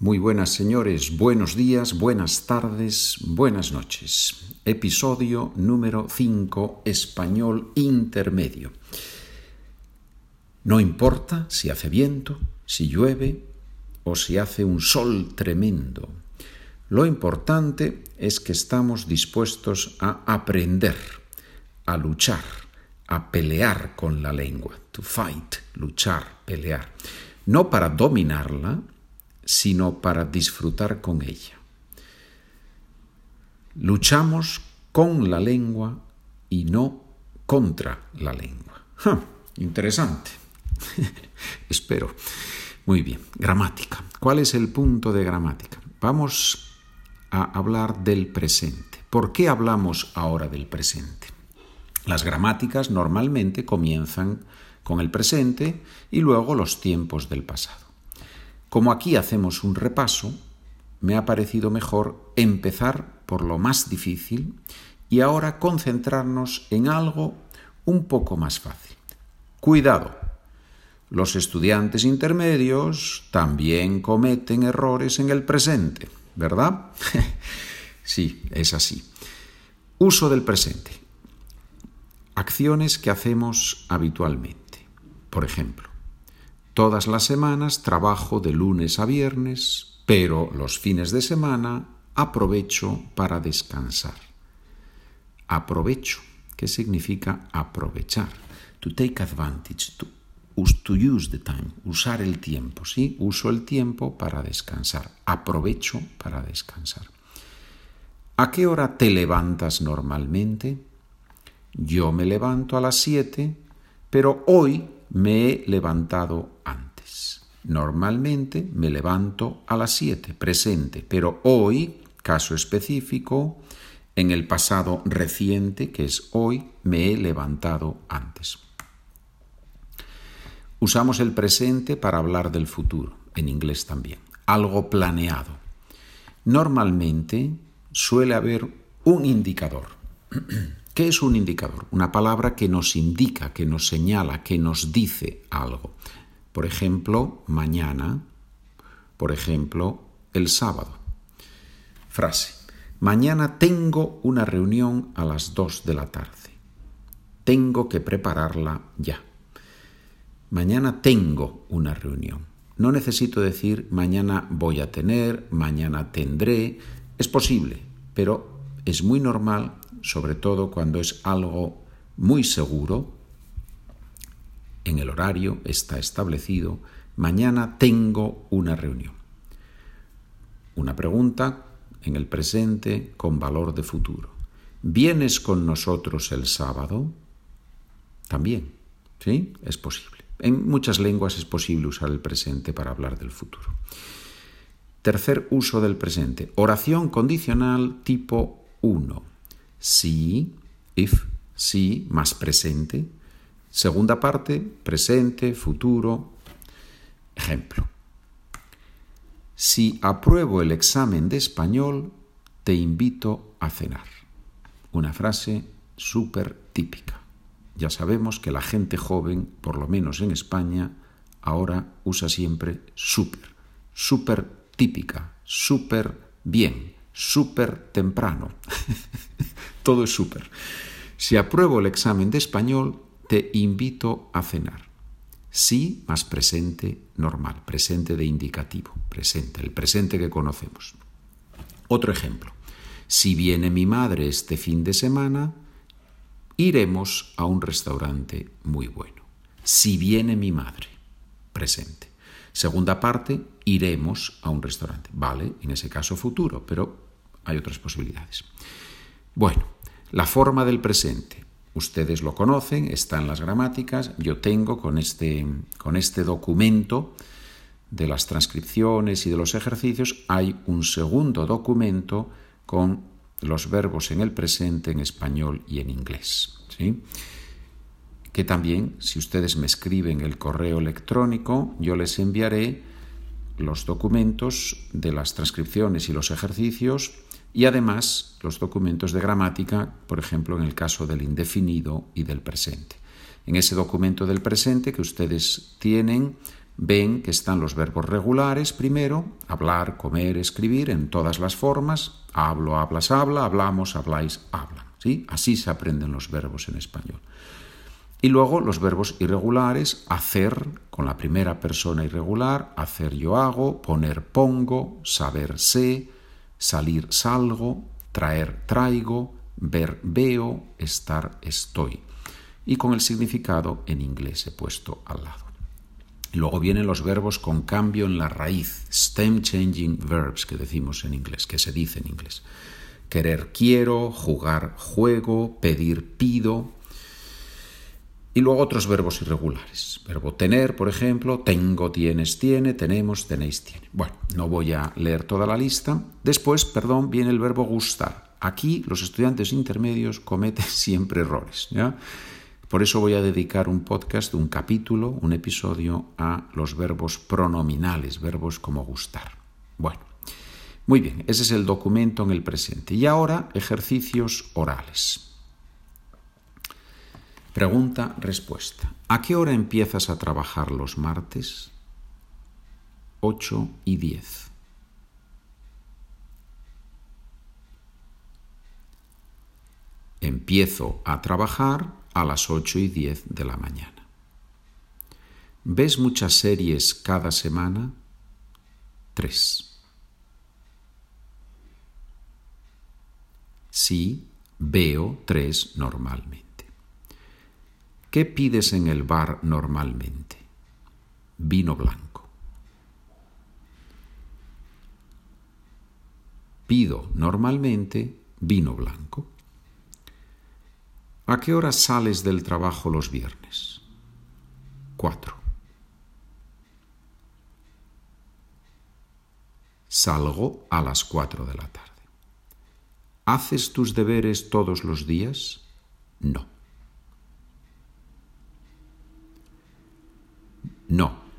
Muy buenas señores, buenos días, buenas tardes, buenas noches. Episodio número 5, español intermedio. No importa si hace viento, si llueve o si hace un sol tremendo. Lo importante es que estamos dispuestos a aprender, a luchar, a pelear con la lengua. To fight, luchar, pelear. No para dominarla, sino para disfrutar con ella. Luchamos con la lengua y no contra la lengua. interesante. Espero. Muy bien, gramática. ¿Cuál es el punto de gramática? Vamos a hablar del presente. ¿Por qué hablamos ahora del presente? Las gramáticas normalmente comienzan con el presente y luego los tiempos del pasado. Como aquí hacemos un repaso, me ha parecido mejor empezar por lo más difícil y ahora concentrarnos en algo un poco más fácil. Cuidado, los estudiantes intermedios también cometen errores en el presente, ¿verdad? sí, es así. Uso del presente. Acciones que hacemos habitualmente. Por ejemplo, Todas las semanas trabajo de lunes a viernes, pero los fines de semana aprovecho para descansar. Aprovecho. ¿Qué significa aprovechar? To take advantage, to, to use the time, usar el tiempo, ¿sí? Uso el tiempo para descansar. Aprovecho para descansar. ¿A qué hora te levantas normalmente? Yo me levanto a las 7, pero hoy me he levantado Normalmente me levanto a las 7, presente, pero hoy, caso específico, en el pasado reciente, que es hoy, me he levantado antes. Usamos el presente para hablar del futuro, en inglés también, algo planeado. Normalmente suele haber un indicador. ¿Qué es un indicador? Una palabra que nos indica, que nos señala, que nos dice algo. Por ejemplo, mañana, por ejemplo, el sábado. Frase. Mañana tengo una reunión a las 2 de la tarde. Tengo que prepararla ya. Mañana tengo una reunión. No necesito decir mañana voy a tener, mañana tendré. Es posible, pero es muy normal sobre todo cuando es algo muy seguro, en el horario está establecido, mañana tengo una reunión. Una pregunta en el presente con valor de futuro. ¿Vienes con nosotros el sábado? También, ¿sí? Es posible. En muchas lenguas es posible usar el presente para hablar del futuro. Tercer uso del presente. Oración condicional tipo 1 si, if, si, más presente. Segunda parte, presente, futuro. Ejemplo. Si apruebo el examen de español, te invito a cenar. Una frase súper típica. Ya sabemos que la gente joven, por lo menos en España, ahora usa siempre súper. Súper típica, súper bien, súper temprano. todo es súper. Si apruebo el examen de español, te invito a cenar. Sí más presente normal, presente de indicativo, presente, el presente que conocemos. Otro ejemplo. Si viene mi madre este fin de semana, iremos a un restaurante muy bueno. Si viene mi madre, presente. Segunda parte, iremos a un restaurante. Vale, en ese caso futuro, pero hay otras posibilidades. Bueno, la forma del presente. Ustedes lo conocen, está en las gramáticas. Yo tengo con este, con este documento de las transcripciones y de los ejercicios, hay un segundo documento con los verbos en el presente en español y en inglés. ¿sí? Que también, si ustedes me escriben el correo electrónico, yo les enviaré los documentos de las transcripciones y los ejercicios y además los documentos de gramática, por ejemplo, en el caso del indefinido y del presente. En ese documento del presente que ustedes tienen, ven que están los verbos regulares primero, hablar, comer, escribir, en todas las formas, hablo, hablas, habla, hablamos, habláis, hablan. ¿sí? Así se aprenden los verbos en español. Y luego los verbos irregulares, hacer con la primera persona irregular, hacer yo hago, poner pongo, saber sé, salir salgo, traer traigo, ver veo, estar estoy. Y con el significado en inglés he puesto al lado. Luego vienen los verbos con cambio en la raíz, stem changing verbs que decimos en inglés, que se dice en inglés. Querer quiero, jugar juego, pedir pido, y luego otros verbos irregulares. Verbo tener, por ejemplo, tengo, tienes, tiene, tenemos, tenéis, tiene. Bueno, no voy a leer toda la lista. Después, perdón, viene el verbo gustar. Aquí los estudiantes intermedios cometen siempre errores. ¿ya? Por eso voy a dedicar un podcast, un capítulo, un episodio a los verbos pronominales, verbos como gustar. Bueno, muy bien, ese es el documento en el presente. Y ahora ejercicios orales. Pregunta, respuesta. ¿A qué hora empiezas a trabajar los martes? 8 y 10. Empiezo a trabajar a las 8 y 10 de la mañana. ¿Ves muchas series cada semana? 3. Sí, veo tres normalmente. ¿Qué pides en el bar normalmente? Vino blanco. Pido normalmente vino blanco. ¿A qué hora sales del trabajo los viernes? Cuatro. Salgo a las cuatro de la tarde. ¿Haces tus deberes todos los días? No.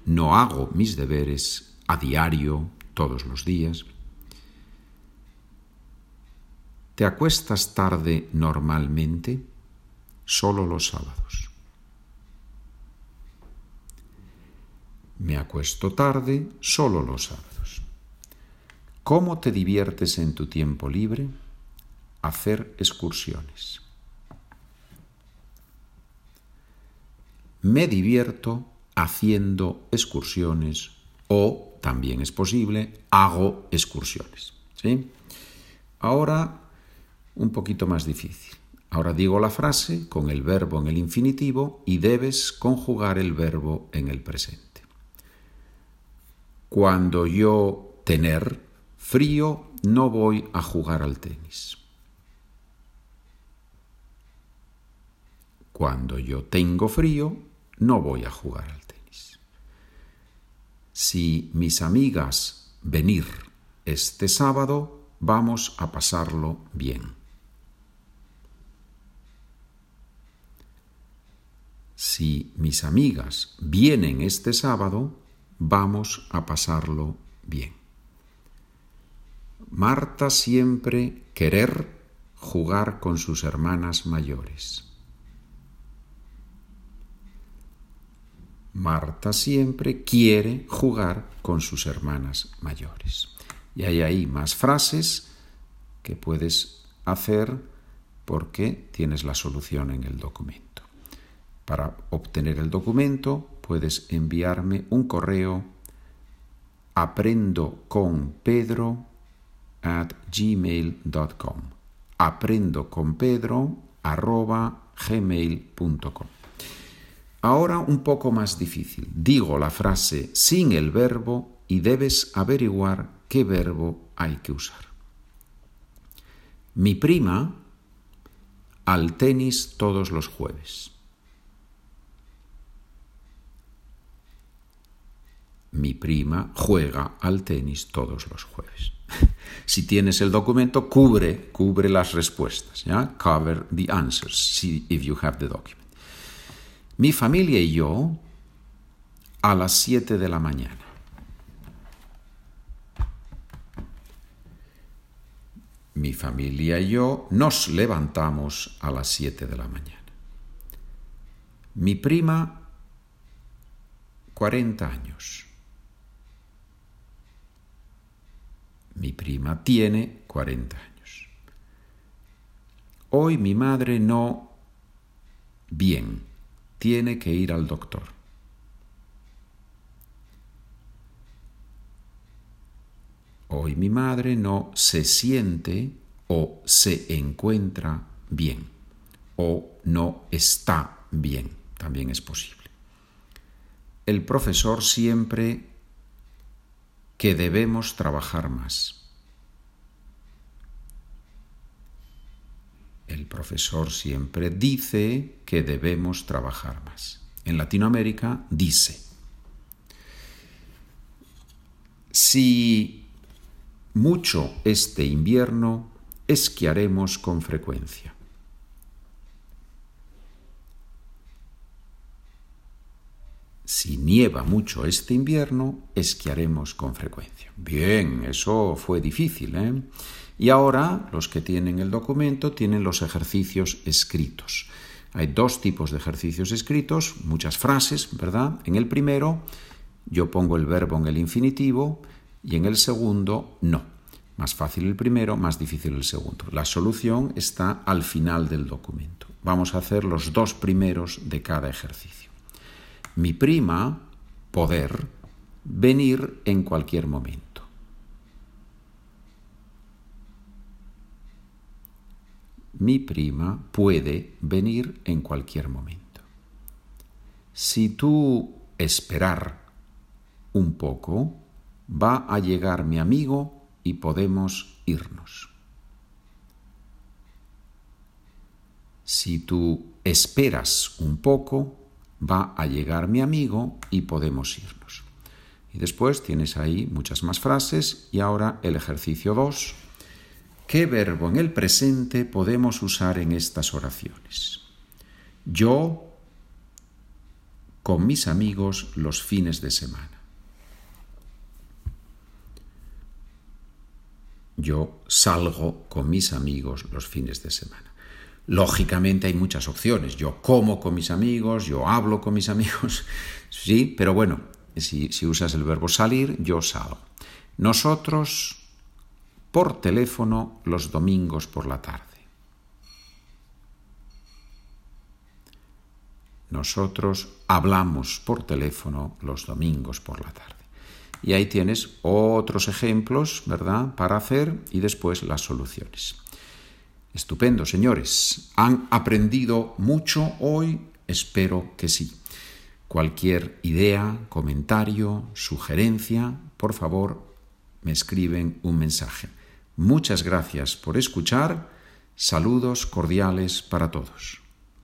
No, hago mis deberes a diario, todos los días. ¿Te acuestas tarde normalmente? Solo los sábados. Me acuesto tarde solo los sábados. ¿Cómo te diviertes en tu tiempo libre? Hacer excursiones. Me divierto haciendo excursiones o, también es posible, hago excursiones. ¿sí? Ahora, un poquito más difícil. Ahora digo la frase con el verbo en el infinitivo y debes conjugar el verbo en el presente. Cuando yo tener frío, no voy a jugar al tenis. Cuando yo tengo frío, no voy a jugar al tenis. Si mis amigas venir este sábado, vamos a pasarlo bien. Si mis amigas vienen este sábado, vamos a pasarlo bien. Marta siempre querer jugar con sus hermanas mayores. Marta siempre quiere jugar con sus hermanas mayores. Y hay ahí más frases que puedes hacer porque tienes la solución en el documento. Para obtener el documento puedes enviarme un correo aprendo con pedro at gmail.com aprendo con pedro gmail.com Ahora un poco más difícil. Digo la frase sin el verbo y debes averiguar qué verbo hay que usar. Mi prima al tenis todos los jueves. Mi prima juega al tenis todos los jueves. si tienes el documento, cubre, cubre las respuestas. ¿ya? Cover the answers if you have the document. Mi familia y yo a las 7 de la mañana. Mi familia y yo nos levantamos a las 7 de la mañana. Mi prima 40 años. Mi prima tiene 40 años. Hoy mi madre no... Bien, tiene que ir al doctor. Hoy mi madre no se siente o se encuentra bien o no está bien, también es posible. El profesor siempre que debemos trabajar más. El profesor siempre dice que debemos trabajar más. En Latinoamérica dice, si mucho este invierno, esquiaremos con frecuencia. Si nieva mucho este invierno, esquiaremos con frecuencia. Bien, eso fue difícil, ¿eh? Y ahora los que tienen el documento tienen los ejercicios escritos. Hay dos tipos de ejercicios escritos, muchas frases, ¿verdad? En el primero yo pongo el verbo en el infinitivo y en el segundo no. Más fácil el primero, más difícil el segundo. La solución está al final del documento. Vamos a hacer los dos primeros de cada ejercicio. Mi prima, poder, venir en cualquier momento. Mi prima puede venir en cualquier momento. Si tú esperar un poco, va a llegar mi amigo y podemos irnos. Si tú esperas un poco, va a llegar mi amigo y podemos irnos. Y después tienes ahí muchas más frases y ahora el ejercicio 2. ¿Qué verbo en el presente podemos usar en estas oraciones? Yo con mis amigos los fines de semana. yo salgo con mis amigos los fines de semana. Lógicamente hay muchas opciones. Yo como con mis amigos, yo hablo con mis amigos, sí, pero bueno, si, si usas el verbo salir, yo salgo. Nosotros por teléfono los domingos por la tarde. Nosotros hablamos por teléfono los domingos por la tarde. Y ahí tienes otros ejemplos, ¿verdad?, para hacer y después las soluciones. Estupendo, señores. ¿Han aprendido mucho hoy? Espero que sí. Cualquier idea, comentario, sugerencia, por favor, me escriben un mensaje. Muchas gracias por escuchar. Saludos cordiales para todos.